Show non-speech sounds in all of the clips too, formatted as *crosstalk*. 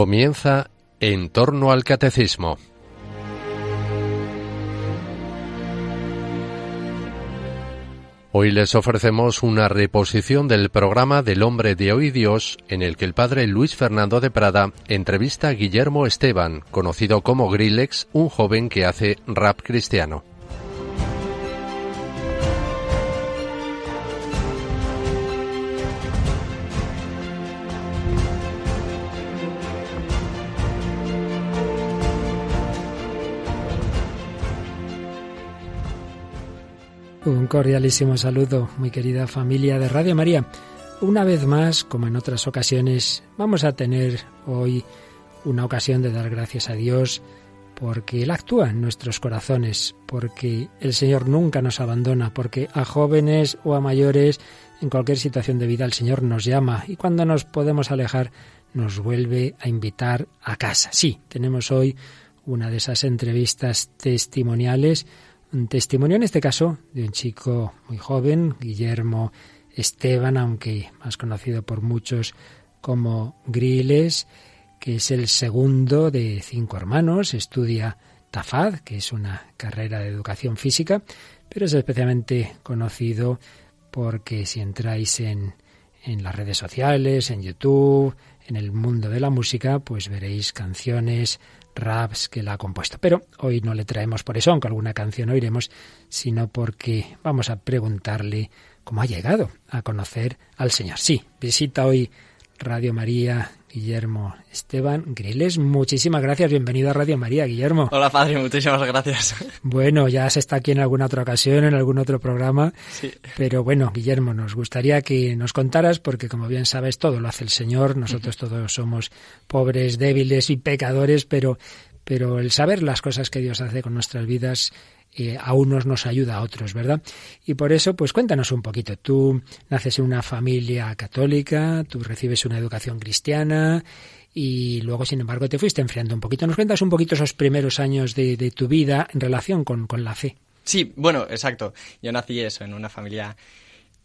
Comienza En torno al catecismo. Hoy les ofrecemos una reposición del programa del hombre de hoy Dios, en el que el padre Luis Fernando de Prada entrevista a Guillermo Esteban, conocido como Grillex, un joven que hace rap cristiano. Un cordialísimo saludo, muy querida familia de Radio María. Una vez más, como en otras ocasiones, vamos a tener hoy una ocasión de dar gracias a Dios porque Él actúa en nuestros corazones, porque el Señor nunca nos abandona, porque a jóvenes o a mayores, en cualquier situación de vida, el Señor nos llama y cuando nos podemos alejar, nos vuelve a invitar a casa. Sí, tenemos hoy una de esas entrevistas testimoniales un testimonio en este caso de un chico muy joven, Guillermo Esteban, aunque más conocido por muchos como Griles, que es el segundo de cinco hermanos, estudia TAFAD, que es una carrera de educación física, pero es especialmente conocido porque si entráis en, en las redes sociales, en YouTube, en el mundo de la música, pues veréis canciones raps que la ha compuesto. Pero hoy no le traemos por eso, aunque alguna canción oiremos, sino porque vamos a preguntarle cómo ha llegado a conocer al Señor. Sí, visita hoy Radio María Guillermo Esteban Griles. Muchísimas gracias. Bienvenido a Radio María, Guillermo. Hola, padre. Muchísimas gracias. *laughs* Bueno, ya se está aquí en alguna otra ocasión, en algún otro programa. Sí. Pero bueno, Guillermo, nos gustaría que nos contaras, porque como bien sabes, todo lo hace el Señor. Nosotros todos somos pobres, débiles y pecadores, pero, pero el saber las cosas que Dios hace con nuestras vidas eh, a unos nos ayuda a otros, ¿verdad? Y por eso, pues cuéntanos un poquito. Tú naces en una familia católica, tú recibes una educación cristiana y luego, sin embargo, te fuiste enfriando un poquito. ¿Nos cuentas un poquito esos primeros años de, de tu vida en relación con, con la fe? Sí, bueno, exacto. Yo nací eso, en una familia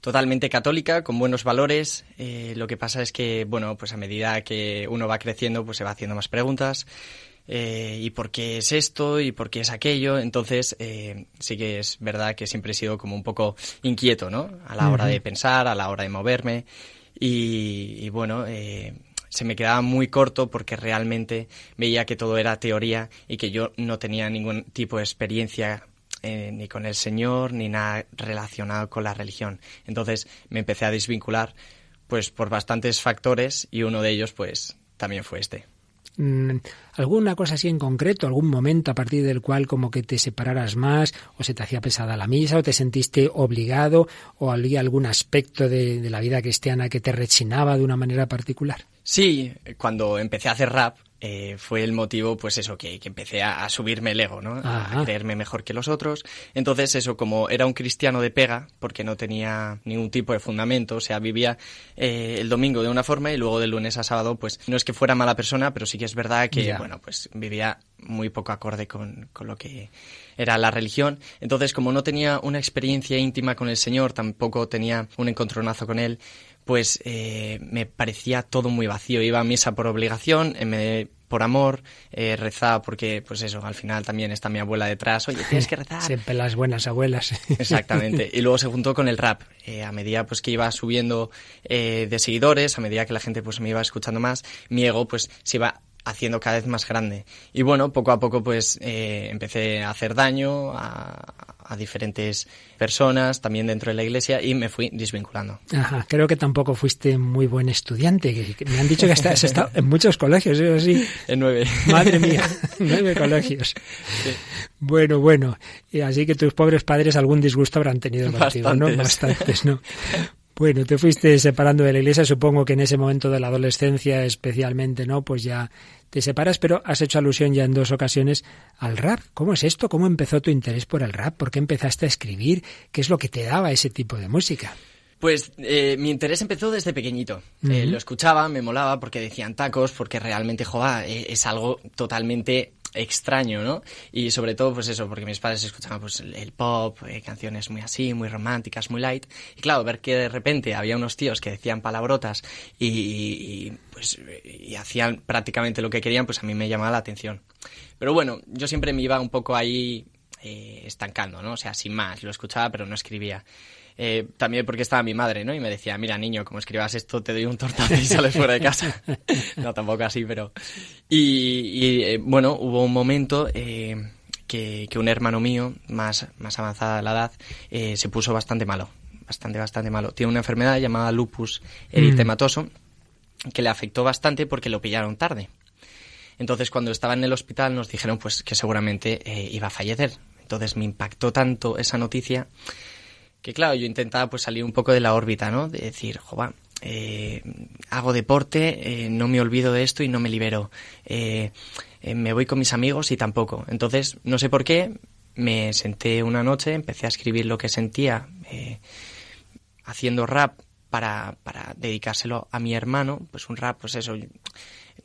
totalmente católica, con buenos valores. Eh, lo que pasa es que, bueno, pues a medida que uno va creciendo, pues se va haciendo más preguntas. Eh, y por qué es esto y por qué es aquello. Entonces, eh, sí que es verdad que siempre he sido como un poco inquieto, ¿no? A la hora de pensar, a la hora de moverme. Y, y bueno, eh, se me quedaba muy corto porque realmente veía que todo era teoría y que yo no tenía ningún tipo de experiencia eh, ni con el Señor ni nada relacionado con la religión. Entonces me empecé a desvincular pues por bastantes factores y uno de ellos pues también fue este. Mm, ¿Alguna cosa así en concreto, algún momento a partir del cual como que te separaras más o se te hacía pesada la misa o te sentiste obligado o había algún aspecto de, de la vida cristiana que te rechinaba de una manera particular? Sí, cuando empecé a hacer rap eh, fue el motivo, pues eso, que, que empecé a, a, subirme el ego, ¿no? Ajá. A creerme mejor que los otros. Entonces, eso, como era un cristiano de pega, porque no tenía ningún tipo de fundamento, o sea, vivía eh, el domingo de una forma y luego de lunes a sábado, pues no es que fuera mala persona, pero sí que es verdad que, bueno, pues vivía muy poco acorde con, con lo que era la religión. Entonces, como no tenía una experiencia íntima con el Señor, tampoco tenía un encontronazo con Él, pues eh, me parecía todo muy vacío. Iba a misa por obligación, me- por amor, eh, rezaba porque, pues eso, al final también está mi abuela detrás. Oye, tienes que rezar. *laughs* Siempre las buenas abuelas. *laughs* Exactamente. Y luego se juntó con el rap. Eh, a medida pues que iba subiendo eh, de seguidores, a medida que la gente pues me iba escuchando más, mi ego pues se iba haciendo cada vez más grande. Y bueno, poco a poco pues eh, empecé a hacer daño a, a diferentes personas, también dentro de la iglesia, y me fui desvinculando. Ajá, creo que tampoco fuiste muy buen estudiante. me han dicho que has estado en muchos colegios, eso sí. En nueve. Madre mía, *laughs* nueve colegios. Bueno, bueno. Y así que tus pobres padres algún disgusto habrán tenido contigo, ¿no? Bastantes, ¿no? *laughs* Bueno, te fuiste separando de la iglesia, supongo que en ese momento de la adolescencia especialmente, ¿no? Pues ya te separas, pero has hecho alusión ya en dos ocasiones al rap. ¿Cómo es esto? ¿Cómo empezó tu interés por el rap? ¿Por qué empezaste a escribir? ¿Qué es lo que te daba ese tipo de música? Pues eh, mi interés empezó desde pequeñito. Eh, lo escuchaba, me molaba porque decían tacos, porque realmente, joa, eh, es algo totalmente extraño, ¿no? Y sobre todo, pues eso, porque mis padres escuchaban pues el pop, eh, canciones muy así, muy románticas, muy light. Y claro, ver que de repente había unos tíos que decían palabrotas y, pues y hacían prácticamente lo que querían, pues a mí me llamaba la atención. Pero bueno, yo siempre me iba un poco ahí eh, estancando, ¿no? O sea, sin más, lo escuchaba pero no escribía. Eh, también porque estaba mi madre, ¿no? Y me decía, mira, niño, como escribas esto, te doy un tortazo y sales fuera de casa. *laughs* no, tampoco así, pero... Y, eh, bueno, hubo un momento que, que, un hermano mío, más, más avanzada la edad, se puso bastante malo. Bastante, bastante malo. Tiene una enfermedad llamada lupus eritematoso que le afectó bastante porque lo pillaron tarde. Entonces, cuando estaba en el hospital, nos dijeron pues que seguramente iba a fallecer. Entonces me impactó tanto esa noticia que claro, yo intentaba pues salir un poco de la órbita, ¿no? De decir, jova, eh, hago deporte, eh, no me olvido de esto y no me libero. Eh, me voy con mis amigos y tampoco. Entonces, no sé por qué, me senté una noche, empecé a escribir lo que sentía, haciendo rap para, para dedicárselo a mi hermano, pues un rap, pues eso,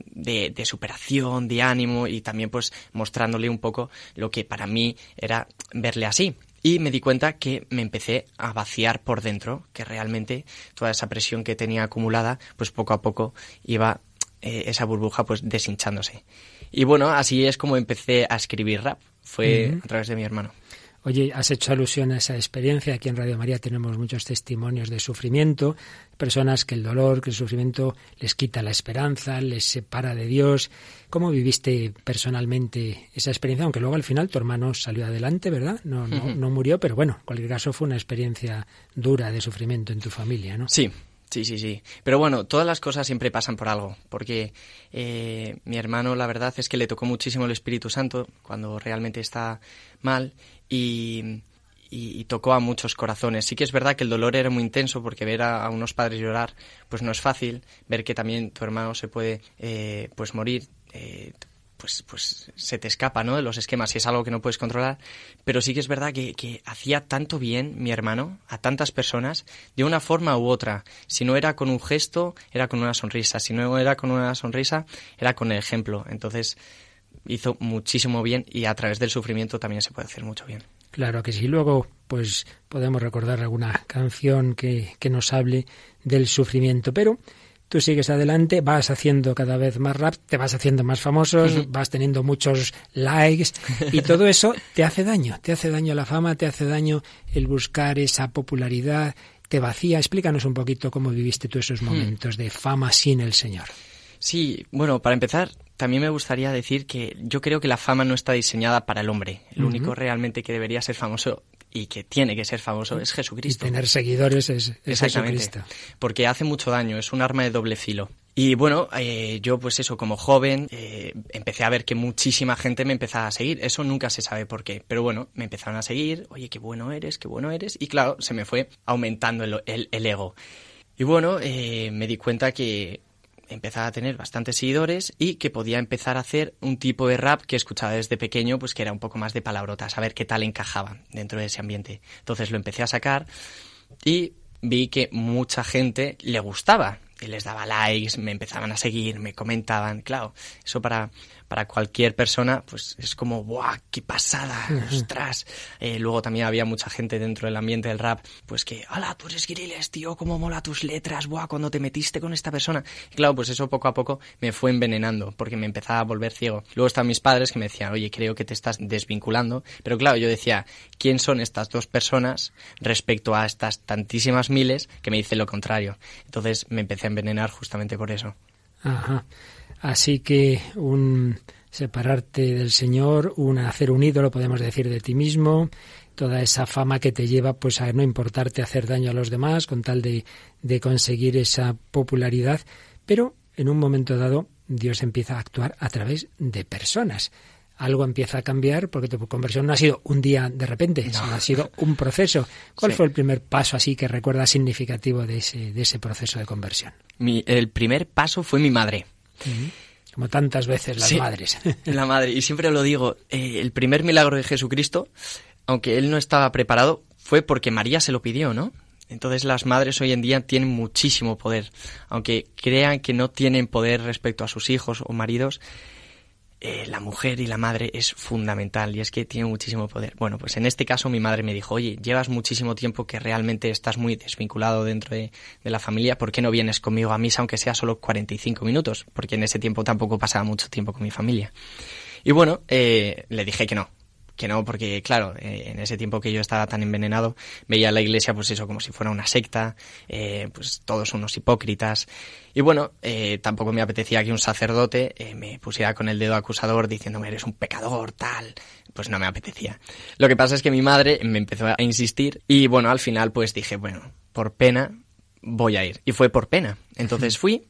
de, de, superación, de ánimo y también pues mostrándole un poco lo que para mí era verle así y me di cuenta que me empecé a vaciar por dentro, que realmente toda esa presión que tenía acumulada, pues poco a poco iba eh, esa burbuja pues deshinchándose. Y bueno, así es como empecé a escribir rap, fue a través de mi hermano. Oye, has hecho alusión a esa experiencia. Aquí en Radio María tenemos muchos testimonios de sufrimiento, personas que el dolor, que el sufrimiento les quita la esperanza, les separa de Dios. ¿Cómo viviste personalmente esa experiencia? Aunque luego al final tu hermano salió adelante, ¿verdad? No, no, no murió, pero bueno, en cualquier caso fue una experiencia dura de sufrimiento en tu familia, ¿no? Sí, Sí, sí, sí. Pero bueno, todas las cosas siempre pasan por algo, porque eh, mi hermano la verdad es que le tocó muchísimo el Espíritu Santo cuando realmente está mal y, tocó a muchos corazones. Sí que es verdad que el dolor era muy intenso porque ver a, unos padres llorar pues no es fácil, ver que también tu hermano se puede eh, pues morir, eh, pues, pues se te escapa, ¿no? De los esquemas y es algo que no puedes controlar. Pero sí que es verdad que, que, hacía tanto bien mi hermano a tantas personas de una forma u otra. Si no era con un gesto, era con una sonrisa. Si no era con una sonrisa, era con el ejemplo. Entonces hizo muchísimo bien y a través del sufrimiento también se puede hacer mucho bien. Claro que sí. Luego, pues podemos recordar alguna canción que, que nos hable del sufrimiento. Pero tú sigues adelante, vas haciendo cada vez más rap, te vas haciendo más famosos, vas teniendo muchos likes y todo eso te hace daño, te hace daño la fama, te hace daño el buscar esa popularidad, te vacía. Explícanos un poquito cómo viviste tú esos hmm. momentos de fama sin el Señor. Sí, bueno, para empezar, también me gustaría decir que yo creo que la fama no está diseñada para el hombre. El único realmente que debería ser famoso y que tiene que ser famoso es Jesucristo. Y tener seguidores es, Jesucristo. Porque hace mucho daño, es un arma de doble filo. Y bueno, eh, yo pues eso, como joven, eh, empecé a ver que muchísima gente me empezaba a seguir. Eso nunca se sabe por qué. Pero bueno, me empezaron a seguir, oye, qué bueno eres, qué bueno eres. Y claro, se me fue aumentando el, el, ego. Y bueno, eh, me di cuenta que empezaba a tener bastantes seguidores y que podía empezar a hacer un tipo de rap que escuchaba desde pequeño, pues que era un poco más de palabrotas, a ver qué tal encajaba dentro de ese ambiente. Entonces lo empecé a sacar y vi que mucha gente le gustaba y les daba likes, me empezaban a seguir, me comentaban, claro, eso para para cualquier persona, pues es como, ¡buah, qué pasada! ¡Ostras! Eh, luego también había mucha gente dentro del ambiente del rap, pues que, ¡hala, tú eres Giriles, tío! ¡Cómo mola tus letras! ¡Buah, cuando te metiste con esta persona! Y claro, pues eso poco a poco me fue envenenando, porque me empezaba a volver ciego. Luego están mis padres que me decían, oye, creo que te estás desvinculando. Pero claro, yo decía, ¿quién son estas dos personas respecto a estas tantísimas miles que me dicen lo contrario? Entonces me empecé a envenenar justamente por eso. Ajá. Así que un separarte del Señor, un hacer un ídolo, podemos decir, de ti mismo, toda esa fama que te lleva pues a no importarte hacer daño a los demás con tal de, de conseguir esa popularidad, pero en un momento dado Dios empieza a actuar a través de personas. Algo empieza a cambiar porque tu conversión no ha sido un día de repente, sino ha sido un proceso. ¿Cuál fue el primer paso así que recuerdas significativo de ese, de ese proceso de conversión? Mi, el primer paso fue mi madre. Como tantas veces las madres. *laughs* La madre. Y siempre lo digo, eh, el primer milagro de Jesucristo, aunque él no estaba preparado, fue porque María se lo pidió, ¿no? Entonces las madres hoy en día tienen muchísimo poder. Aunque crean que no tienen poder respecto a sus hijos o maridos, eh, la mujer y la madre es fundamental y es que tiene muchísimo poder. Bueno, pues en este caso mi madre me dijo, oye, llevas muchísimo tiempo que realmente estás muy desvinculado dentro de, la familia, ¿por qué no vienes conmigo a misa aunque sea solo 45 minutos? Porque en ese tiempo tampoco pasaba mucho tiempo con mi familia. Y bueno, eh, le dije que no, que no, porque claro, eh, en ese tiempo que yo estaba tan envenenado, veía a la iglesia pues eso como si fuera una secta, eh, pues todos unos hipócritas. Y bueno, eh, tampoco me apetecía que un sacerdote me pusiera con el dedo acusador diciéndome eres un pecador, tal. Pues no me apetecía. Lo que pasa es que mi madre me empezó a insistir y bueno, al final pues dije, bueno, por pena voy a ir. Y fue por pena. Entonces fui,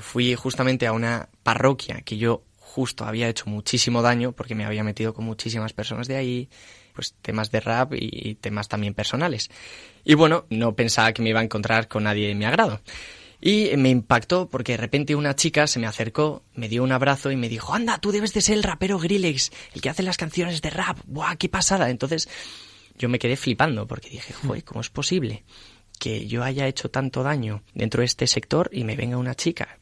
fui justamente a una parroquia que yo justo había hecho muchísimo daño porque me había metido con muchísimas personas de ahí, pues temas de rap y temas también personales. Y bueno, no pensaba que me iba a encontrar con nadie de mi agrado. Y me impactó porque de repente una chica se me acercó, me dio un abrazo y me dijo, anda, tú debes de ser el rapero Grillex, el que hace las canciones de rap. ¡Buah, qué pasada! Entonces yo me quedé flipando porque dije, joder, ¿cómo es posible que yo haya hecho tanto daño dentro de este sector y me venga una chica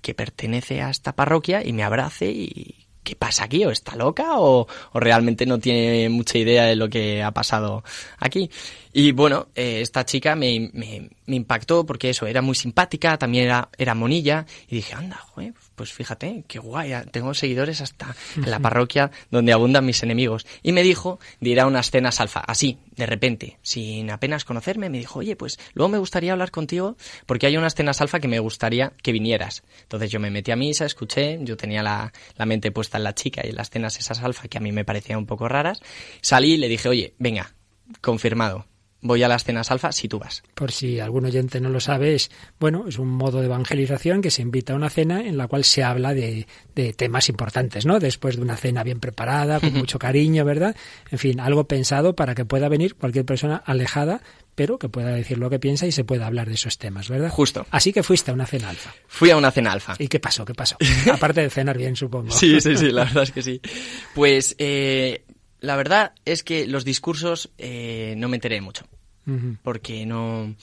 que pertenece a esta parroquia y me abrace y ¿qué pasa aquí? ¿O está loca? ¿O, realmente no tiene mucha idea de lo que ha pasado aquí? Y bueno, eh, esta chica me, me, me, impactó porque eso, era muy simpática, también era, era monilla y dije, anda, joder, pues fíjate, qué guay, tengo seguidores hasta en *laughs* la parroquia donde abundan mis enemigos. Y me dijo de ir a unas cenas alfa, así, de repente, sin apenas conocerme, me dijo, oye, pues luego me gustaría hablar contigo porque hay unas cenas alfa que me gustaría que vinieras. Entonces yo me metí a misa, escuché, yo tenía la, la mente puesta en la chica y en las cenas esas alfa que a mí me parecían un poco raras. Salí y le dije, oye, venga, confirmado, voy a las cenas alfa si tú vas. Por si algún oyente no lo sabe, es, bueno, es un modo de evangelización que se invita a una cena en la cual se habla de, de temas importantes, ¿no? Después de una cena bien preparada, con *laughs* mucho cariño, ¿verdad? En fin, algo pensado para que pueda venir cualquier persona alejada, pero que pueda decir lo que piensa y se pueda hablar de esos temas, ¿verdad? Justo. Así que fuiste a una cena alfa. Fui a una cena alfa. ¿Y qué pasó? ¿Qué pasó? *laughs* Aparte de cenar bien, supongo. Sí, sí, sí, la verdad es que sí. Pues eh, la verdad es que los discursos eh, no me enteré mucho, porque no,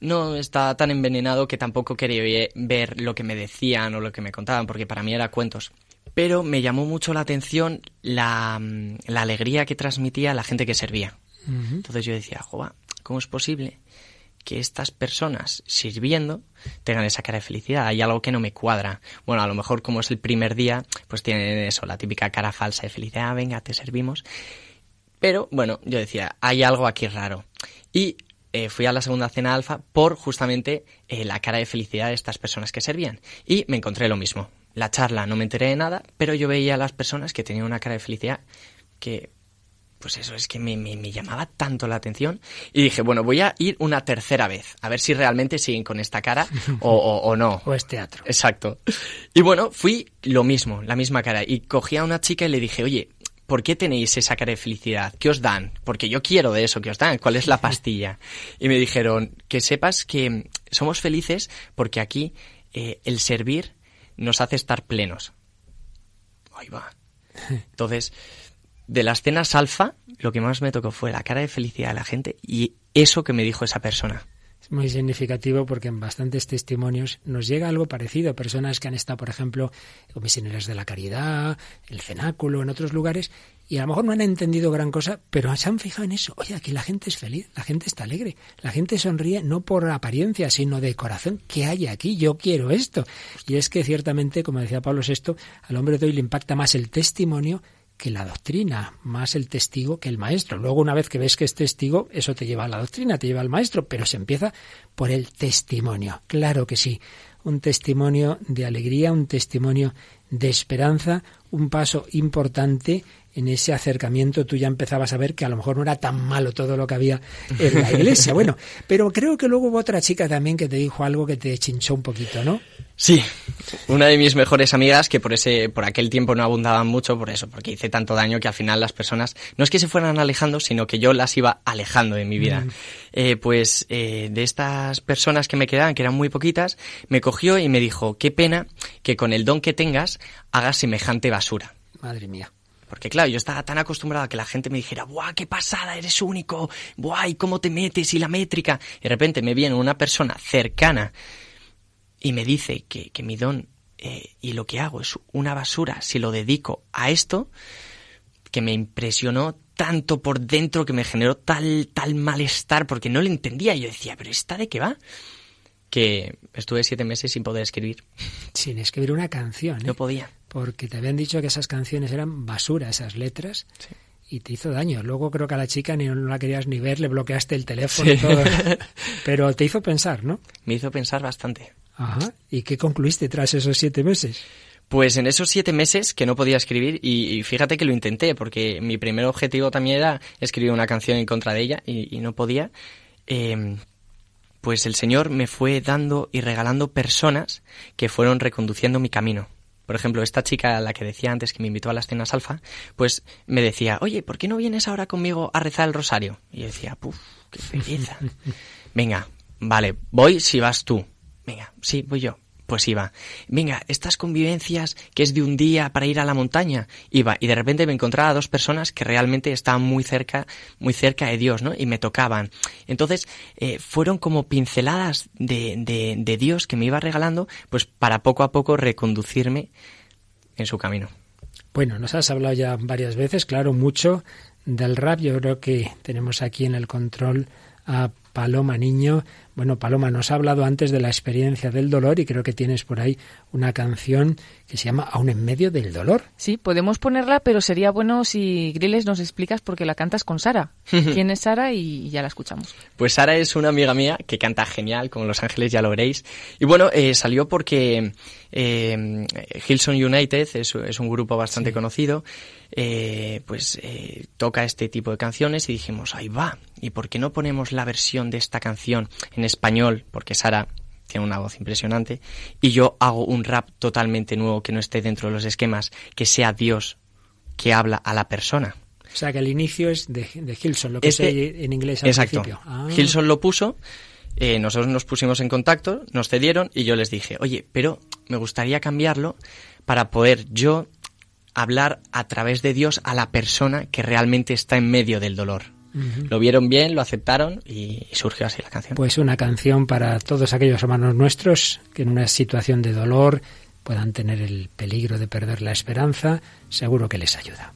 no estaba tan envenenado que tampoco quería ver lo que me decían o lo que me contaban, porque para mí era cuentos. Pero me llamó mucho la atención la, la alegría que transmitía la gente que servía. Entonces yo decía, joa, ¿cómo es posible que estas personas sirviendo tengan esa cara de felicidad. Hay algo que no me cuadra. Bueno, a lo mejor como es el primer día, pues tienen eso, la típica cara falsa de felicidad, ah, venga, te servimos. Pero bueno, yo decía, hay algo aquí raro. Y eh, fui a la segunda cena alfa por justamente eh, la cara de felicidad de estas personas que servían. Y me encontré lo mismo. La charla no me enteré de nada, pero yo veía a las personas que tenían una cara de felicidad que pues eso es que me, llamaba tanto la atención y dije, bueno, voy a ir una tercera vez, a ver si realmente siguen con esta cara o, no. *laughs* O es teatro. Exacto. Y bueno, fui lo mismo, la misma cara, y cogí a una chica y le dije, oye, ¿por qué tenéis esa cara de felicidad? ¿Qué os dan? Porque yo quiero de eso que os dan. ¿Cuál es la *laughs* pastilla? Y me dijeron, que sepas que somos felices porque aquí eh, el servir nos hace estar plenos. Ahí va. *laughs* Entonces, de las cenas alfa, lo que más me tocó fue la cara de felicidad de la gente y eso que me dijo esa persona. Es muy significativo porque en bastantes testimonios nos llega algo parecido. Personas que han estado, por ejemplo, con misioneros de la caridad, el cenáculo, en otros lugares, y a lo mejor no han entendido gran cosa, pero se han fijado en eso. Oye, aquí la gente es feliz, la gente está alegre, la gente sonríe no por apariencia, sino de corazón. ¿Qué hay aquí? Yo quiero esto. Y es que ciertamente, como decía Pablo VI, al hombre de hoy le impacta más el testimonio que la doctrina, más el testigo que el maestro. Luego, una vez que ves que es testigo, eso te lleva a la doctrina, te lleva al maestro, pero se empieza por el testimonio. Claro que sí, un testimonio de alegría, un testimonio de esperanza, un paso importante en ese acercamiento tú ya empezabas a ver que a lo mejor no era tan malo todo lo que había en la iglesia. *laughs* Bueno, pero creo que luego hubo otra chica también que te dijo algo que te chinchó un poquito, ¿no? Sí, una de mis mejores amigas que por ese, por aquel tiempo no abundaban mucho por eso, porque hice tanto daño que al final las personas no es que se fueran alejando, sino que yo las iba alejando de mi vida. Mm. Eh, pues eh, de estas personas que me quedaban, que eran muy poquitas, me cogió y me dijo, qué pena que con el don que tengas hagas semejante basura. Madre mía. Porque claro, yo estaba tan acostumbrado a que la gente me dijera, ¡buah, qué pasada, eres único! ¡buah, y cómo te metes! y la métrica. Y de repente me viene una persona cercana y me dice que, mi don eh, y lo que hago es una basura si lo dedico a esto, que me impresionó tanto por dentro que me generó tal, tal malestar porque no lo entendía. Yo decía, pero ¿esta de qué va? Que estuve siete meses sin poder escribir. Sin escribir una canción. ¿eh? No podía. Porque te habían dicho que esas canciones eran basura, esas letras. Y te hizo daño. Luego creo que a la chica ni no la querías ni ver, le bloqueaste el teléfono y todo. *laughs* Pero te hizo pensar, ¿no? Me hizo pensar bastante. Ajá. ¿Y qué concluiste tras esos siete meses? Pues en esos siete meses que no podía escribir, y, fíjate que lo intenté, porque mi primer objetivo también era escribir una canción en contra de ella, y, no podía, em, pues el Señor me fue dando y regalando personas que fueron reconduciendo mi camino. Por ejemplo, esta chica, la que decía antes que me invitó a las cenas alfa, pues me decía, oye, ¿por qué no vienes ahora conmigo a rezar el rosario? Y yo decía, puf, qué pereza. *laughs* Venga, vale, voy si vas tú. Venga, sí, voy yo pues iba. Venga, estas convivencias que es de un día para ir a la montaña, iba y de repente me encontraba a dos personas que realmente estaban muy cerca, muy cerca de Dios, ¿no? Y me tocaban. Entonces, eh, fueron como pinceladas de, de, de Dios que me iba regalando, pues para poco a poco reconducirme en su camino. Bueno, nos has hablado ya varias veces, claro, mucho del rap. Yo creo que tenemos aquí en el control a Paloma Niño. Bueno, Paloma, nos ha hablado antes de la experiencia del dolor y creo que tienes por ahí una canción que se llama Aún en medio del dolor. Sí, podemos ponerla, pero sería bueno si Griles nos explicas por qué la cantas con Sara. *laughs* ¿Quién es Sara? Y ya la escuchamos. Pues Sara es una amiga mía que canta genial, como Los Ángeles ya lo veréis. Y bueno, eh, salió porque eh, Hillsong United es, un grupo bastante conocido, eh, pues eh, toca este tipo de canciones y dijimos, ahí va, ¿y por qué no ponemos la versión de esta canción en español? Porque Sara tiene una voz impresionante, y yo hago un rap totalmente nuevo que no esté dentro de los esquemas, que sea Dios que habla a la persona. O sea, que el inicio es de, de Hilson, lo que este, en inglés al exacto. principio. Ah. Hilson lo puso, eh, nosotros nos pusimos en contacto, nos cedieron y yo les dije, oye, pero me gustaría cambiarlo para poder yo hablar a través de Dios a la persona que realmente está en medio del dolor. Lo vieron bien, lo aceptaron y surgió así la canción. Pues una canción para todos aquellos hermanos nuestros que en una situación de dolor puedan tener el peligro de perder la esperanza, seguro que les ayuda.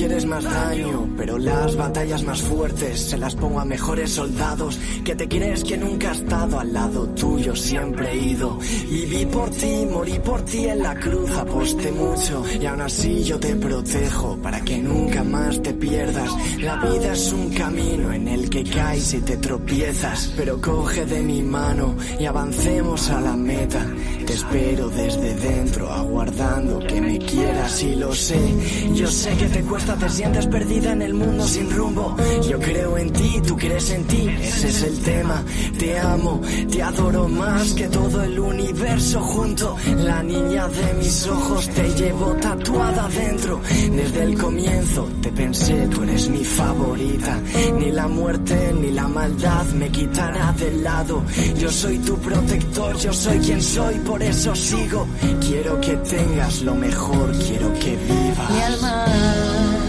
Quieres más daño, pero las batallas más fuertes se las pongo a mejores soldados que te crees que nunca he estado al lado tuyo, siempre he ido. Viví por ti, morí por ti en la cruz, aposté mucho y aún así yo te protejo para que nunca más te pierdas. La vida es un camino en el que caes y te tropiezas, pero coge de mi mano y avancemos a la meta. Te espero desde dentro, aguardando que me quieras y lo sé. Yo sé que te cuesta, te sientes perdida en el mundo sin rumbo. Yo creo en ti, tú crees en ti, ese es el tema. Te amo, te adoro más que todo el universo junto. La niña de mis ojos te llevo tatuada dentro. Desde el comienzo te pensé, tú eres mi favorita. Ni la muerte ni la maldad me quitará del lado. Yo soy tu protector, yo soy quien soy, por eso sigo. Quiero que tengas lo mejor, quiero que vivas. Mi alma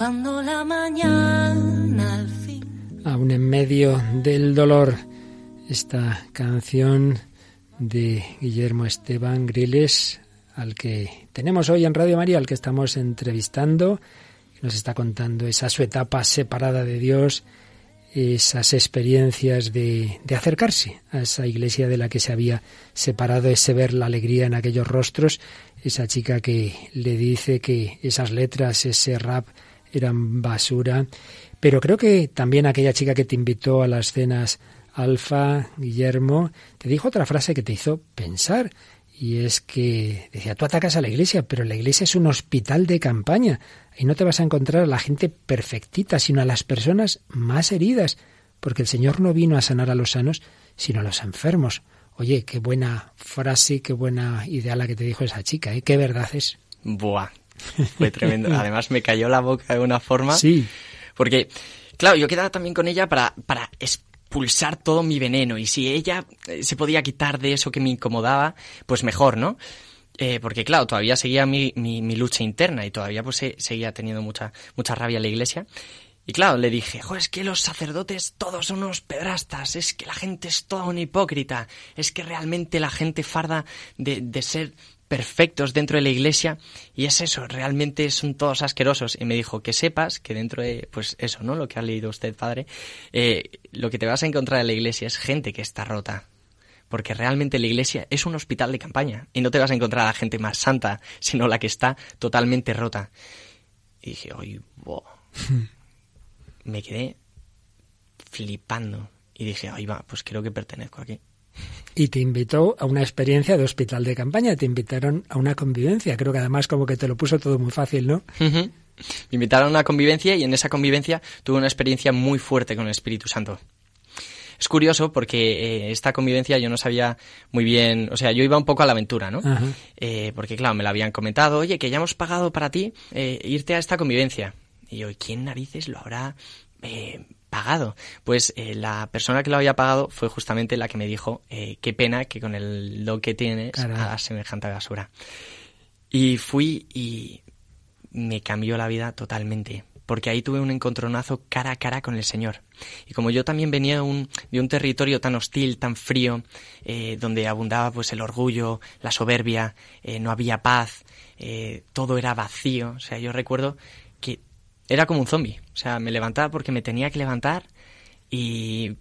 Cuando la mañana al fin aún en medio del dolor. Esta canción de Guillermo Esteban Griles, al que tenemos hoy en Radio María, al que estamos entrevistando, nos está contando esa su etapa separada de Dios, esas experiencias de, de acercarse a esa iglesia de la que se había separado, ese ver la alegría en aquellos rostros, esa chica que le dice que esas letras, ese rap eran basura, pero creo que también aquella chica que te invitó a las cenas Alfa, Guillermo, te dijo otra frase que te hizo pensar. Y es que decía, tú atacas a la iglesia, pero la iglesia es un hospital de campaña. Y no te vas a encontrar a la gente perfectita, sino a las personas más heridas. Porque el Señor no vino a sanar a los sanos, sino a los enfermos. Oye, qué buena frase, qué buena idea la que te dijo esa chica, ¿eh? Qué verdad es. Buah, fue tremendo. *laughs* Además me cayó la boca de una forma. Sí. Porque, claro, yo quedaba también con ella para, para expulsar todo mi veneno. Y si ella eh, se podía quitar de eso que me incomodaba, pues mejor, ¿no? Eh, porque claro, todavía seguía mi, mi, mi lucha interna y todavía pues se- seguía teniendo mucha, mucha rabia en la iglesia. Y claro, le dije, jo, es que los sacerdotes todos son unos pedrastas, es que la gente es toda una hipócrita, es que realmente la gente farda de, de ser perfectos dentro de la iglesia y es eso, realmente son todos asquerosos. Y me dijo que sepas que dentro de, pues eso, ¿no? Lo que ha leído usted, padre, eh, lo que te vas a encontrar en la iglesia es gente que está rota. Porque realmente la iglesia es un hospital de campaña y no te vas a encontrar a la gente más santa, sino la que está totalmente rota. Y dije, oye, wow. me quedé flipando y dije, ahí va, pues creo que pertenezco aquí. Y te invitó a una experiencia de hospital de campaña, te invitaron a una convivencia. Creo que además como que te lo puso todo muy fácil, ¿no? Ujú. Me invitaron a una convivencia y en esa convivencia tuve una experiencia muy fuerte con el Espíritu Santo. Es curioso porque eh, esta convivencia yo no sabía muy bien, o sea, yo iba un poco a la aventura, ¿no? Eh, porque claro, me lo habían comentado, oye, que ya hemos pagado para ti eh, irte a esta convivencia. Y yo, ¿quién narices lo habrá pagado? Pues eh, la persona que lo había pagado fue justamente la que me dijo, eh, qué pena que con el don que tienes Caray. hagas semejante basura. Y fui y me cambió la vida totalmente. Porque ahí tuve un encontronazo cara a cara con el Señor. Y como yo también venía de un, de un territorio tan hostil, tan frío, eh, donde abundaba pues el orgullo, la soberbia, no había paz, todo era vacío. O sea, yo recuerdo que era como un zombie. Sea, me levantaba porque me tenía que levantar y,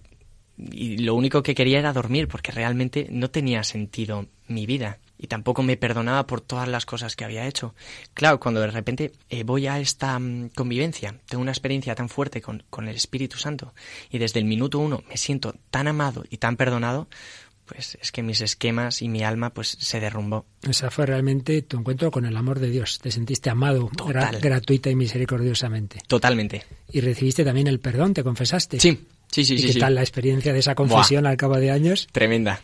y lo único que quería era dormir porque realmente no tenía sentido mi vida y tampoco me perdonaba por todas las cosas que había hecho. Claro, cuando de repente eh, voy a esta mm, convivencia, tengo una experiencia tan fuerte con, con el Espíritu Santo y desde el minuto uno me siento tan amado y tan perdonado, pues es que mis esquemas y mi alma pues se derrumbó. Esa fue realmente tu encuentro con el amor de Dios. Te sentiste amado gra- gratuita y misericordiosamente. Totalmente. Y recibiste también el perdón, te confesaste. Sí, sí, sí, ¿Y sí. qué sí. tal la experiencia de esa confesión al cabo de años? Tremenda.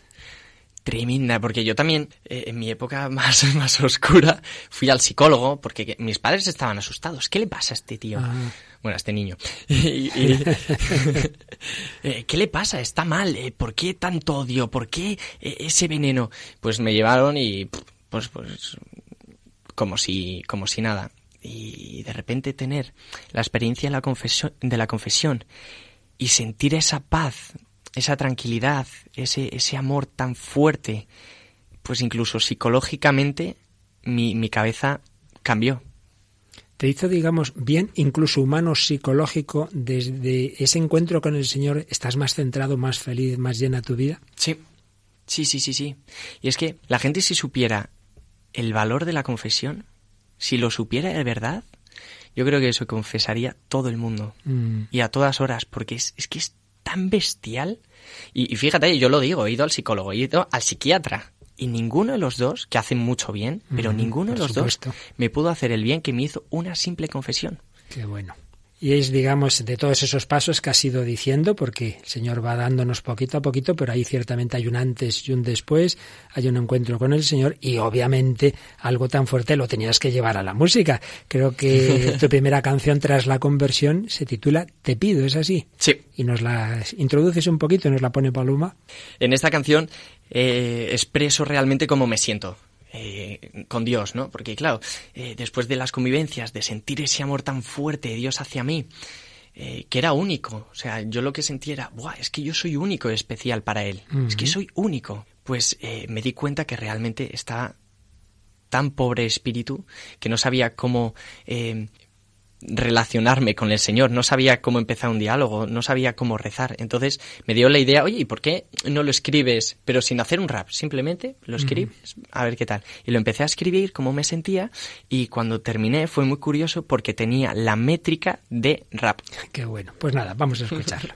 Tremenda, porque yo también, eh, en mi época *laughs* más, más oscura, fui al psicólogo porque que- mis padres estaban asustados. ¿Qué le pasa a este tío? Ah. Bueno, a este niño. *laughs* Y- y- *laughs* eh, ¿Qué le pasa? Está mal. eh, ¿Por qué tanto odio? ¿Por qué eh, ese veneno? Pues me llevaron y, pues, pues, como si, como si nada. Y de repente tener la experiencia de la confesión, de la confesión y sentir esa paz, esa tranquilidad, ese, ese amor tan fuerte, pues incluso psicológicamente mi, mi cabeza cambió. Te hizo, digamos, bien, incluso humano, psicológico, desde ese encuentro con el Señor, ¿estás más centrado, más feliz, más llena tu vida? Sí, sí, sí, sí, sí. Y es que la gente si supiera el valor de la confesión, si lo supiera de verdad, yo creo que eso confesaría todo el mundo. Mm. Y a todas horas, porque es, es que es tan bestial. Y, y fíjate, yo lo digo, he ido al psicólogo, he ido al psiquiatra. Y ninguno de los dos, que hacen mucho bien, pero ninguno de los supuesto. dos me pudo hacer el bien que me hizo una simple confesión. Qué bueno. Y es, digamos, de todos esos pasos que has ido diciendo, porque el Señor va dándonos poquito a poquito, pero ahí ciertamente hay un antes y un después, hay un encuentro con el Señor y obviamente algo tan fuerte lo tenías que llevar a la música. Creo que *laughs* tu primera canción tras la conversión se titula Te pido, ¿es así? Sí, Y nos la introduces un poquito y nos la pone Paloma. en esta canción eh, expreso realmente cómo me siento eh, con Dios, ¿no? Porque claro, eh, después de las convivencias, de sentir ese amor tan fuerte de Dios hacia mí, eh, que era único, o sea, yo lo que sentía era, Buah, es que yo soy único y especial para Él, es que soy único. Pues me di cuenta que realmente estaba tan pobre espíritu que no sabía cómo relacionarme con el Señor, no sabía cómo empezar un diálogo, no sabía cómo rezar. Entonces me dio la idea, oye, ¿y por qué no lo escribes, pero sin hacer un rap? Simplemente lo escribes, a ver qué tal. Y lo empecé a escribir, cómo me sentía, y cuando terminé fue muy curioso porque tenía la métrica de rap. Qué bueno. Pues nada, vamos a *laughs* escucharlo.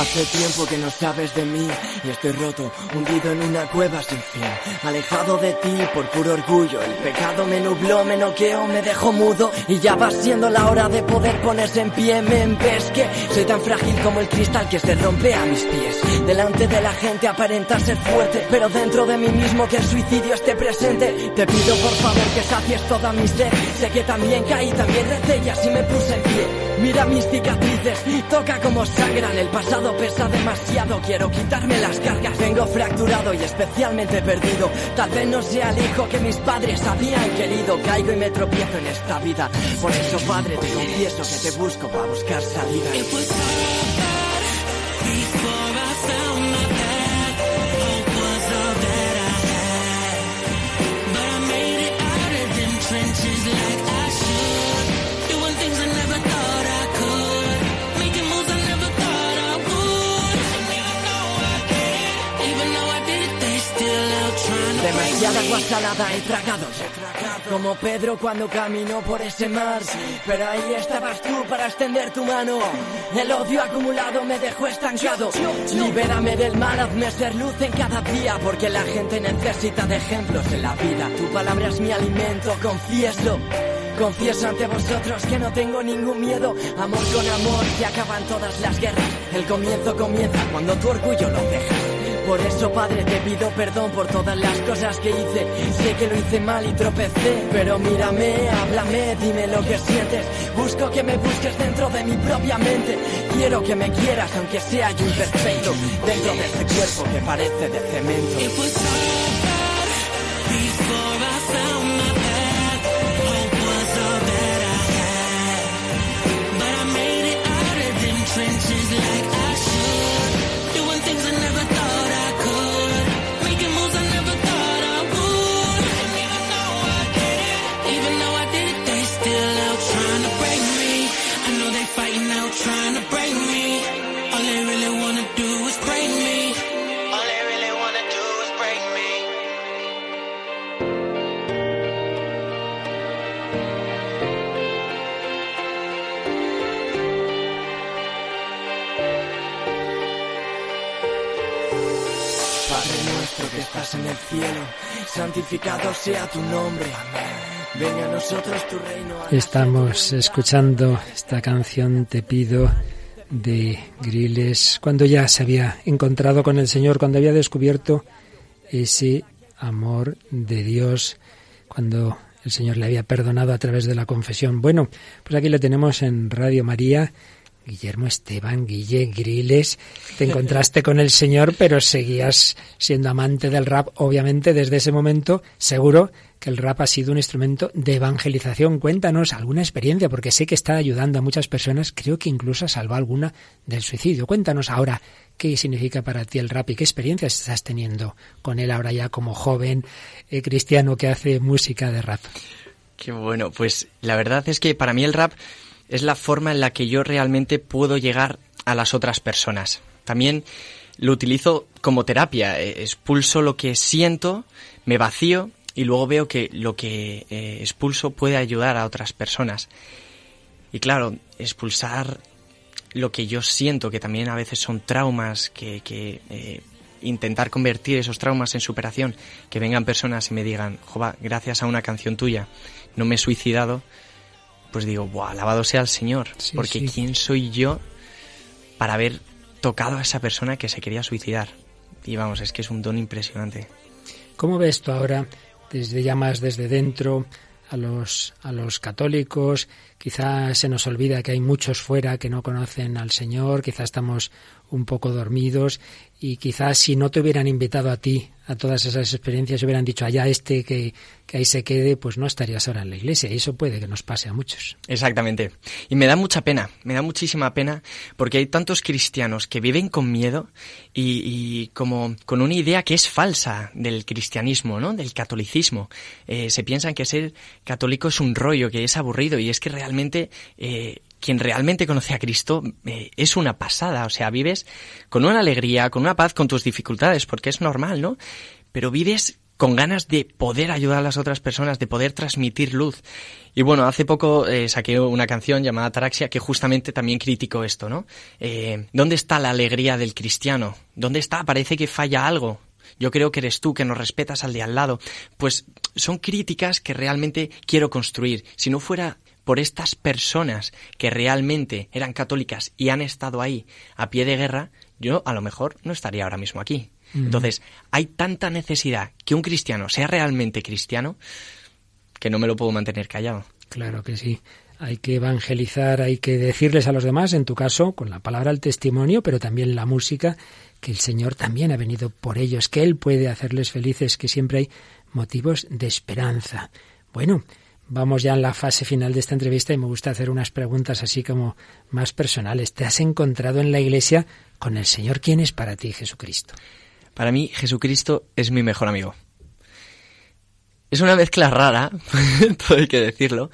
Hace tiempo que no sabes de mí y estoy roto, hundido en una cueva sin fin. Alejado de ti por puro orgullo, el pecado me nubló, me noqueó, me dejó mudo y ya va siendo la hora de poder ponerse en pie. Me ves soy tan frágil como el cristal que se rompe a mis pies. Delante de la gente aparenta ser fuerte, pero dentro de mí mismo que el suicidio esté presente. Te pido por favor que sacies toda mi sed. Sé que también caí, también recé y así me puse en pie. Mira mis cicatrices, toca como sangran. El pasado pesa demasiado, quiero quitarme las cargas. Vengo fracturado y especialmente perdido. Tal vez no sea el hijo que mis padres habían querido. Caigo y me tropiezo en esta vida. Por eso, padre, te confieso que te busco para buscar salida. Agua salada he tragado. Como Pedro cuando caminó por ese mar. Pero ahí estabas tú para extender tu mano. El odio acumulado me dejó estancado. Libérame del mal, hazme ser luz en cada día. Porque la gente necesita de ejemplos en la vida. Tu palabra es mi alimento, confieso. Confieso ante vosotros que no tengo ningún miedo. Amor con amor se acaban todas las guerras. El comienzo comienza cuando tu orgullo lo dejas. Por eso, Padre, te pido perdón por todas las cosas que hice. Sé que lo hice mal y tropecé, pero mírame, háblame, dime lo que sientes. Busco que me busques dentro de mi propia mente. Quiero que me quieras, aunque sea yo imperfecto, dentro de este cuerpo que parece de cemento. Cielo, santificado sea tu nombre. Venga a nosotros tu reino. Estamos escuchando esta canción Te pido de Griles cuando ya se había encontrado con el Señor, cuando había descubierto ese amor de Dios, cuando el Señor le había perdonado a través de la confesión. Bueno, pues aquí le tenemos en Radio María. Guillermo Esteban, Guille Griles, te encontraste con el Señor, pero seguías siendo amante del rap, obviamente, desde ese momento, seguro que el rap ha sido un instrumento de evangelización. Cuéntanos alguna experiencia, porque sé que está ayudando a muchas personas, creo que incluso salvado alguna del suicidio. Cuéntanos ahora qué significa para ti el rap y qué experiencias estás teniendo con él ahora ya como joven eh, cristiano que hace música de rap. Qué bueno, pues la verdad es que para mí el rap es la forma en la que yo realmente puedo llegar a las otras personas. También lo utilizo como terapia, eh, expulso lo que siento, me vacío y luego veo que lo que eh, expulso puede ayudar a otras personas. Y claro, expulsar lo que yo siento, que también a veces son traumas, que, eh, intentar convertir esos traumas en superación, que vengan personas y me digan, Jova, gracias a una canción tuya, no me he suicidado, pues digo, Buah, alabado sea el Señor, Sí, porque sí. ¿quién soy yo para haber tocado a esa persona que se quería suicidar? Y vamos, es que es un don impresionante. ¿Cómo ves tú ahora, desde ya más desde dentro, a los, a los católicos? Quizás se nos olvida que hay muchos fuera que no conocen al Señor, quizás estamos un poco dormidos y quizás si no te hubieran invitado a ti a todas esas experiencias, hubieran dicho allá este que, que ahí se quede, pues no estarías ahora en la iglesia. Y eso puede que nos pase a muchos. Exactamente. Y me da mucha pena, me da muchísima pena, porque hay tantos cristianos que viven con miedo y, y como con una idea que es falsa del cristianismo, ¿no? Del catolicismo. Eh, se piensan que ser católico es un rollo, que es aburrido, y es que realmente eh, quien realmente conoce a Cristo eh, es una pasada. O sea, vives con una alegría, con una paz, con tus dificultades, porque es normal, ¿no? Pero vives con ganas de poder ayudar a las otras personas, de poder transmitir luz. Y bueno, hace poco eh, saqué una canción llamada Ataraxia que justamente también criticó esto, ¿no? Eh, ¿Dónde está la alegría del cristiano? ¿Dónde está? Parece que falla algo. Yo creo que eres tú, que no respetas al de al lado. Pues son críticas que realmente quiero construir. Si no fuera por estas personas que realmente eran católicas y han estado ahí a pie de guerra, yo a lo mejor no estaría ahora mismo aquí. Entonces, hay tanta necesidad que un cristiano sea realmente cristiano que no me lo puedo mantener callado. Claro que sí. Hay que evangelizar, hay que decirles a los demás, en tu caso, con la palabra el testimonio, pero también la música, que el Señor también ha venido por ellos, que Él puede hacerles felices, que siempre hay motivos de esperanza. Bueno, vamos ya en la fase final de esta entrevista y me gusta hacer unas preguntas así como más personales. ¿Te has encontrado en la iglesia con el Señor? ¿Quién es para ti Jesucristo? Para mí, Jesucristo es mi mejor amigo. Es una mezcla rara, *laughs* todo hay que decirlo,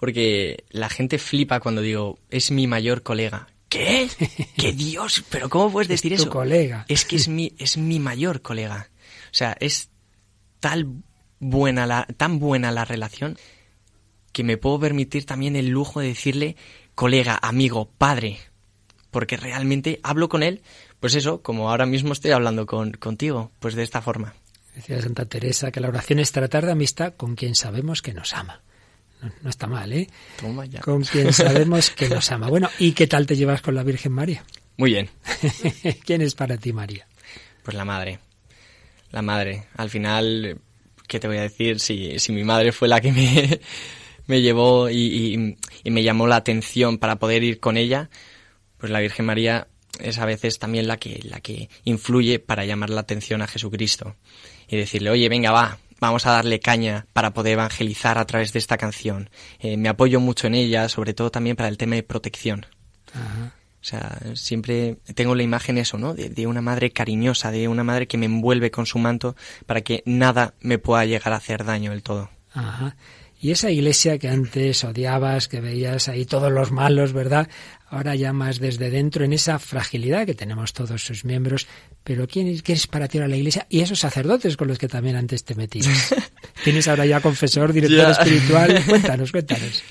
porque la gente flipa cuando digo, es mi mayor colega. ¿Qué? ¿Qué *laughs* Dios? ¿Pero cómo puedes decir tu eso? colega. Es que es mi, es mi mayor colega. O sea, es tal buena la, tan buena la relación que me puedo permitir también el lujo de decirle colega, amigo, padre. Porque realmente hablo con él, pues eso, como ahora mismo estoy hablando con, contigo, pues de esta forma. Decía Santa Teresa que la oración es tratar de amistad con quien sabemos que nos ama. No, no está mal, ¿eh? Toma ya. Con quien sabemos que nos ama. Bueno, ¿y qué tal te llevas con la Virgen María? Muy bien. *laughs* ¿Quién es para ti María? Pues la madre. La madre. Al final, ¿qué te voy a decir? Si, si mi madre fue la que me, me llevó y, y- y me llamó la atención para poder ir con ella, pues la Virgen María es a veces también la que, la que influye para llamar la atención a Jesucristo. Y decirle, oye, venga, va, vamos a darle caña para poder evangelizar a través de esta canción. Eh, me apoyo mucho en ella, sobre todo también para el tema de protección. Ajá. O sea, siempre tengo la imagen eso, ¿no? De, de una madre cariñosa, de una madre que me envuelve con su manto para que nada me pueda llegar a hacer daño del todo. Ajá. Y esa iglesia que antes odiabas, que veías ahí todos los malos, ¿verdad? Ahora ya más desde dentro, en esa fragilidad que tenemos todos sus miembros. Pero ¿quién es, qué es para ti ahora la iglesia? Y esos sacerdotes con los que también antes te metías. *laughs* Tienes ahora ya confesor, director espiritual. Cuéntanos, cuéntanos.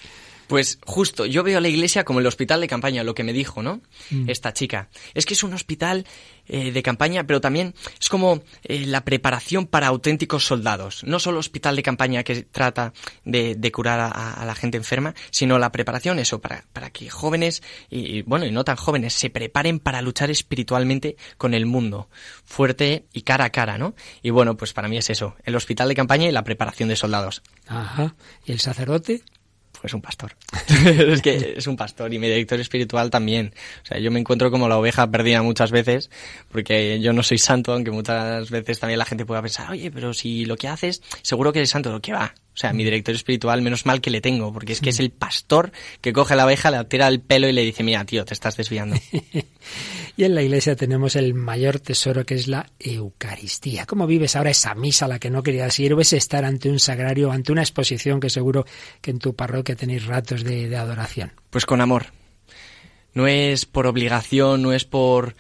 Pues justo, yo veo a la iglesia como el hospital de campaña, lo que me dijo, ¿no? Mm. Esta chica. Es que es un hospital eh, de campaña, pero también es como eh, la preparación para auténticos soldados. No solo hospital de campaña que trata de, de curar a, a la gente enferma, sino la preparación, eso, para, para que jóvenes, y y, bueno, y no tan jóvenes, se preparen para luchar espiritualmente con el mundo, fuerte y cara a cara, ¿no? Y bueno, pues para mí es eso, el hospital de campaña y la preparación de soldados. Ajá. ¿Y el sacerdote? Pues un pastor. *laughs* *laughs* es que es un pastor y mi director espiritual también. O sea, yo me encuentro como la oveja perdida muchas veces, porque yo no soy santo, aunque muchas veces también la gente pueda pensar, oye, pero si lo que haces, seguro que eres santo, lo que va. O sea, mi director espiritual, menos mal que le tengo, porque es que es el pastor que coge a la oveja, le tira el pelo y le dice, mira, tío, te estás desviando. *laughs* Y en la iglesia tenemos el mayor tesoro que es la Eucaristía. ¿Cómo vives ahora esa misa a la que no querías ir? ¿O ese estar ante un sagrario, ante una exposición que seguro que en tu parroquia tenéis ratos de, de adoración? Pues con amor. No es por obligación, no es por,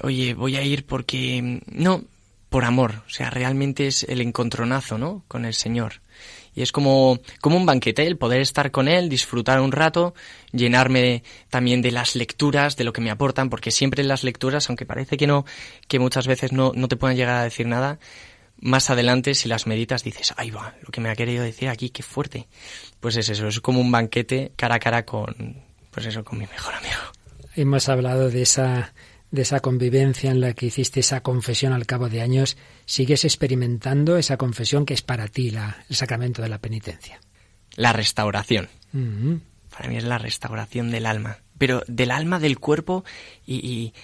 oye, voy a ir porque... No, por amor. O sea, realmente es el encontronazo, ¿no? Con el Señor. Y es como, como un banquete, el poder estar con Él, disfrutar un rato, llenarme también de las lecturas, de lo que me aportan, porque siempre en las lecturas, aunque parece que no, que muchas veces no, no te puedan llegar a decir nada, más adelante, si las meditas, dices, ahí va, lo que me ha querido decir aquí, qué fuerte. Pues es eso, es como un banquete cara a cara con, pues eso, con mi mejor amigo. Hemos hablado de esa, de esa convivencia en la que hiciste esa confesión al cabo de años. ¿Sigues experimentando esa confesión que es para ti la, el sacramento de la penitencia? La restauración. Para mí es la restauración del alma. Pero del alma, del cuerpo y, y,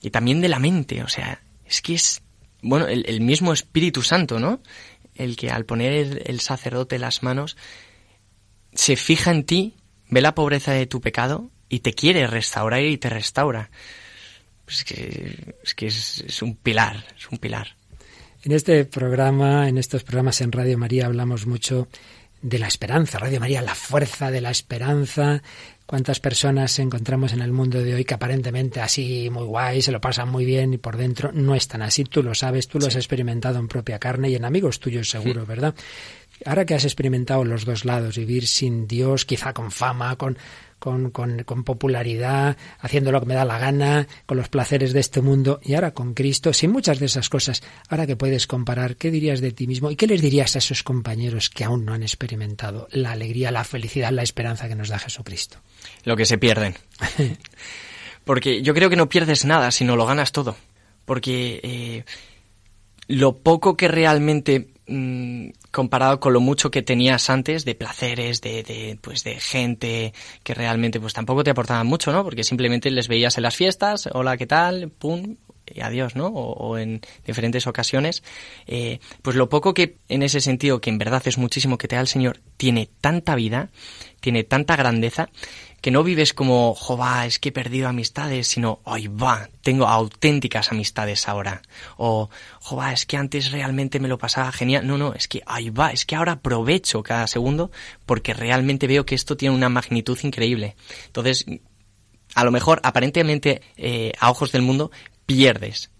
y también de la mente. O sea, es que es, bueno, el, el mismo Espíritu Santo, ¿no? El que al poner el, el sacerdote las manos se fija en ti, ve la pobreza de tu pecado y te quiere restaurar y te restaura. Pues es que, es, que es, es un pilar, es un pilar. En este programa, en estos programas en Radio María hablamos mucho de la esperanza. Radio María, la fuerza de la esperanza. ¿Cuántas personas encontramos en el mundo de hoy que aparentemente así muy guay, se lo pasan muy bien y por dentro no están así? Tú lo sabes, tú lo has experimentado en propia carne y en amigos tuyos seguro, ¿verdad? Ahora que has experimentado los dos lados, vivir sin Dios, quizá con fama, con, con, con, con, popularidad, haciendo lo que me da la gana, con los placeres de este mundo, y ahora con Cristo, sin muchas de esas cosas, ahora que puedes comparar, ¿qué dirías de ti mismo? ¿Y qué les dirías a esos compañeros que aún no han experimentado la alegría, la felicidad, la esperanza que nos da Jesucristo? Lo que se pierden. *laughs* Porque yo creo que no pierdes nada, sino lo ganas todo. Porque eh, lo poco que realmente mmm, comparado con lo mucho que tenías antes de placeres, de, de, pues de gente que realmente pues tampoco te aportaban mucho, ¿no? Porque simplemente les veías en las fiestas, hola, ¿qué tal? Pum, y adiós, ¿no? O, o en diferentes ocasiones. Eh, pues lo poco que en ese sentido, que en verdad es muchísimo que te da el Señor, tiene tanta vida, tiene tanta grandeza, que no vives como, jova, es que he perdido amistades, sino, ay va, tengo auténticas amistades ahora. O, jova, es que antes realmente me lo pasaba genial. No, no, es que, ay va, es que ahora aprovecho cada segundo porque realmente veo que esto tiene una magnitud increíble. Entonces, a lo mejor, aparentemente, eh, a ojos del mundo, pierdes.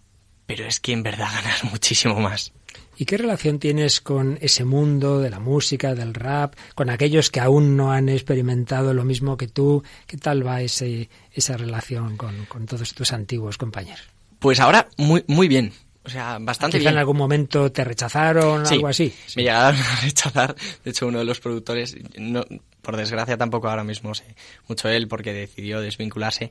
Pero es que en verdad *laughs* ganas muchísimo más. ¿Y qué relación tienes con ese mundo de la música, del rap, con aquellos que aún no han experimentado lo mismo que tú? ¿Qué tal va ese, esa relación con, con todos tus antiguos compañeros? Pues ahora muy, muy bien. O sea, bastante Quizá bien. en algún momento te rechazaron, Sí, algo así. Sí. Me llegaron a rechazar. De hecho, uno de los productores, no, por desgracia tampoco ahora mismo sé mucho él porque decidió desvincularse.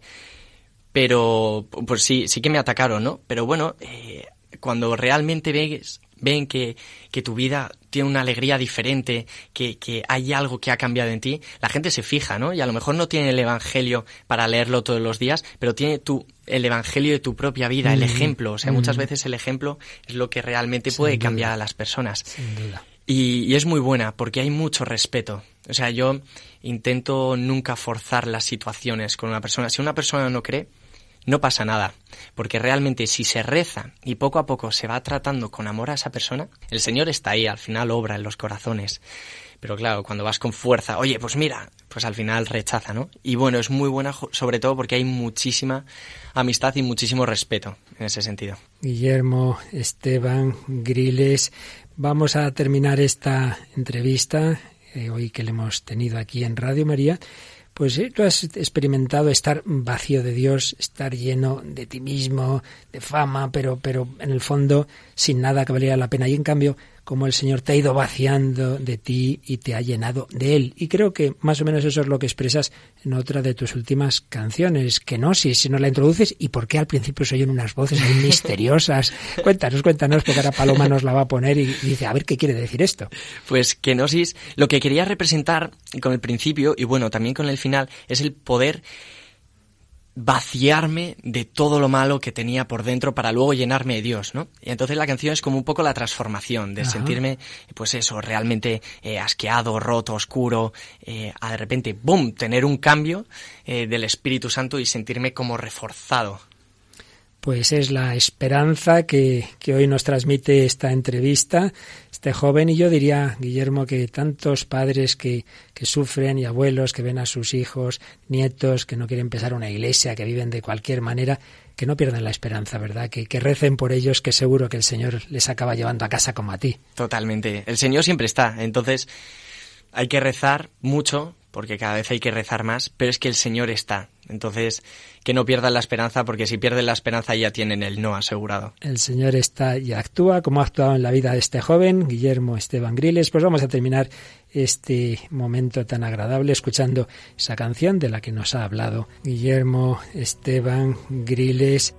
Pero, pues sí, sí que me atacaron, ¿no? Pero bueno, eh, cuando realmente ves, ven que, que tu vida tiene una alegría diferente, que, que hay algo que ha cambiado en ti, la gente se fija, ¿no? Y a lo mejor no tiene el Evangelio para leerlo todos los días, pero tiene tu, el Evangelio de tu propia vida, el Mm, ejemplo. O sea, mm. muchas veces el ejemplo es lo que realmente Sin puede duda. cambiar a las personas. Sin duda. Y, y es muy buena porque hay mucho respeto. O sea, yo intento nunca forzar las situaciones con una persona. Si una persona no cree, no pasa nada. Porque realmente si se reza y poco a poco se va tratando con amor a esa persona, el Señor está ahí, al final obra en los corazones. Pero claro, cuando vas con fuerza, oye, pues mira, pues al final rechaza, ¿no? Y bueno, es muy buena sobre todo porque hay muchísima amistad y muchísimo respeto en ese sentido. Guillermo, Esteban, Griles, vamos a terminar esta entrevista eh, hoy que le hemos tenido aquí en Radio María, pues eh, tú has experimentado estar vacío de Dios, estar lleno de ti mismo, de fama, pero, pero en el fondo sin nada que valiera la pena. Y en cambio, como el Señor te ha ido vaciando de ti y te ha llenado de Él. Y creo que más o menos eso es lo que expresas en otra de tus últimas canciones, que no, si, si no la introduces, y por qué al principio se oyen unas voces ahí misteriosas. *laughs* cuéntanos, cuéntanos, porque ahora Paloma nos la va a poner y, y dice, a ver qué quiere decir esto. Pues kenosis, lo que quería representar con el principio y bueno, también con el final, es el poder vaciarme de todo lo malo que tenía por dentro para luego llenarme de Dios, ¿no? Y entonces la canción es como un poco la transformación, de Ajá. sentirme, pues eso, realmente eh, asqueado, roto, oscuro, eh, a de repente, ¡boom!, tener un cambio eh, del Espíritu Santo y sentirme como reforzado. Pues es la esperanza que, que hoy nos transmite esta entrevista, este joven, y yo diría, Guillermo, que tantos padres que, que sufren y abuelos que ven a sus hijos, nietos, que no quieren empezar una iglesia, que viven de cualquier manera, que no pierdan la esperanza, ¿verdad? Que, que recen por ellos, que seguro que el Señor les acaba llevando a casa como a ti. Totalmente. El Señor siempre está. Entonces, hay que rezar mucho, porque cada vez hay que rezar más, pero es que el Señor está. Entonces, que no pierdan la esperanza, porque si pierden la esperanza ya tienen el no asegurado. El Señor está y actúa como ha actuado en la vida de este joven, Guillermo Esteban Griles. Pues vamos a terminar este momento tan agradable escuchando esa canción de la que nos ha hablado Guillermo Esteban Griles.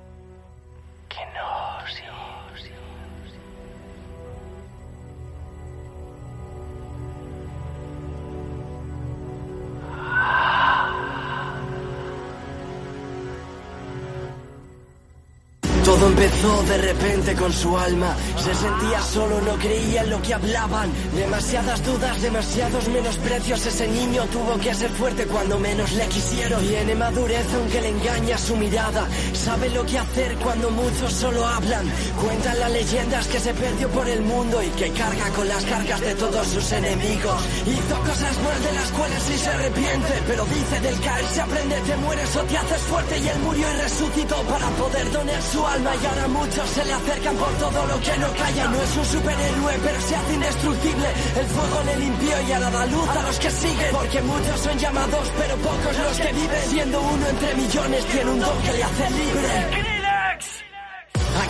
Con su alma. Se sentía solo, no creía en lo que hablaban. Demasiadas dudas, demasiados menosprecios. Ese niño tuvo que ser fuerte cuando menos le quisieron. Tiene madurez aunque le engaña su mirada. Sabe lo que hacer cuando muchos solo hablan. Cuentan las leyendas que se perdió por el mundo y que carga con las cargas de todos sus enemigos. Hizo cosas mal de las cuales sí se arrepiente. Pero dice del caer se aprende, te mueres o te haces fuerte. Y él murió y resucitó para poder donar su alma. Y ahora muchos se le acercan por todo lo que no calla. No es un superhéroe, pero se hace indestructible. El fuego le limpió y ahora da luz a los que siguen. Porque muchos son llamados, pero pocos los que viven. Siendo uno entre millones, tiene un don que le hace libre.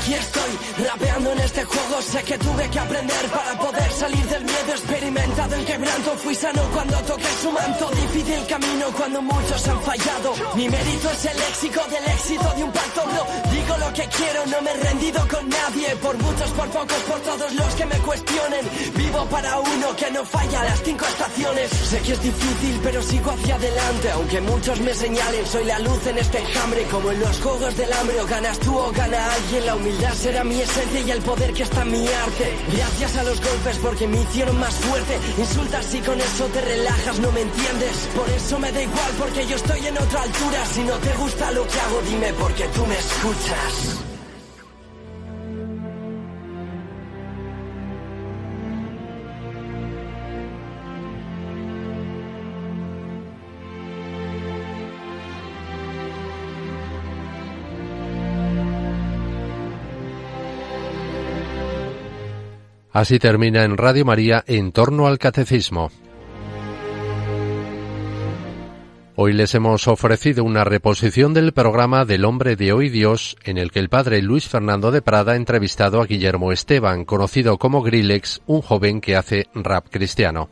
Aquí estoy, rapeando en este juego, sé que tuve que aprender para poder salir del miedo, experimentado en quebranto, fui sano cuando toqué su manto, difícil camino cuando muchos han fallado, mi mérito es el léxico del éxito de un pacto, digo lo que quiero, no me he rendido con nadie, por muchos, por pocos, por todos los que me cuestionen, para uno que no falla las cinco estaciones, sé que es difícil pero sigo hacia adelante, aunque muchos me señalen, soy la luz en este enjambre, como en los juegos del hambre, o ganas tú o gana alguien, la humildad será mi esencia y el poder que está en mi arte. Gracias a los golpes porque me hicieron más fuerte. Insultas y con eso te relajas, no me entiendes. Por eso me da igual porque yo estoy en otra altura. Si no te gusta lo que hago, dime porque tú me escuchas. Así termina en Radio María en torno al catecismo. Hoy les hemos ofrecido una reposición del programa del hombre de hoy Dios, en el que el padre Luis Fernando de Prada ha entrevistado a Guillermo Esteban, conocido como Grillex, un joven que hace rap cristiano.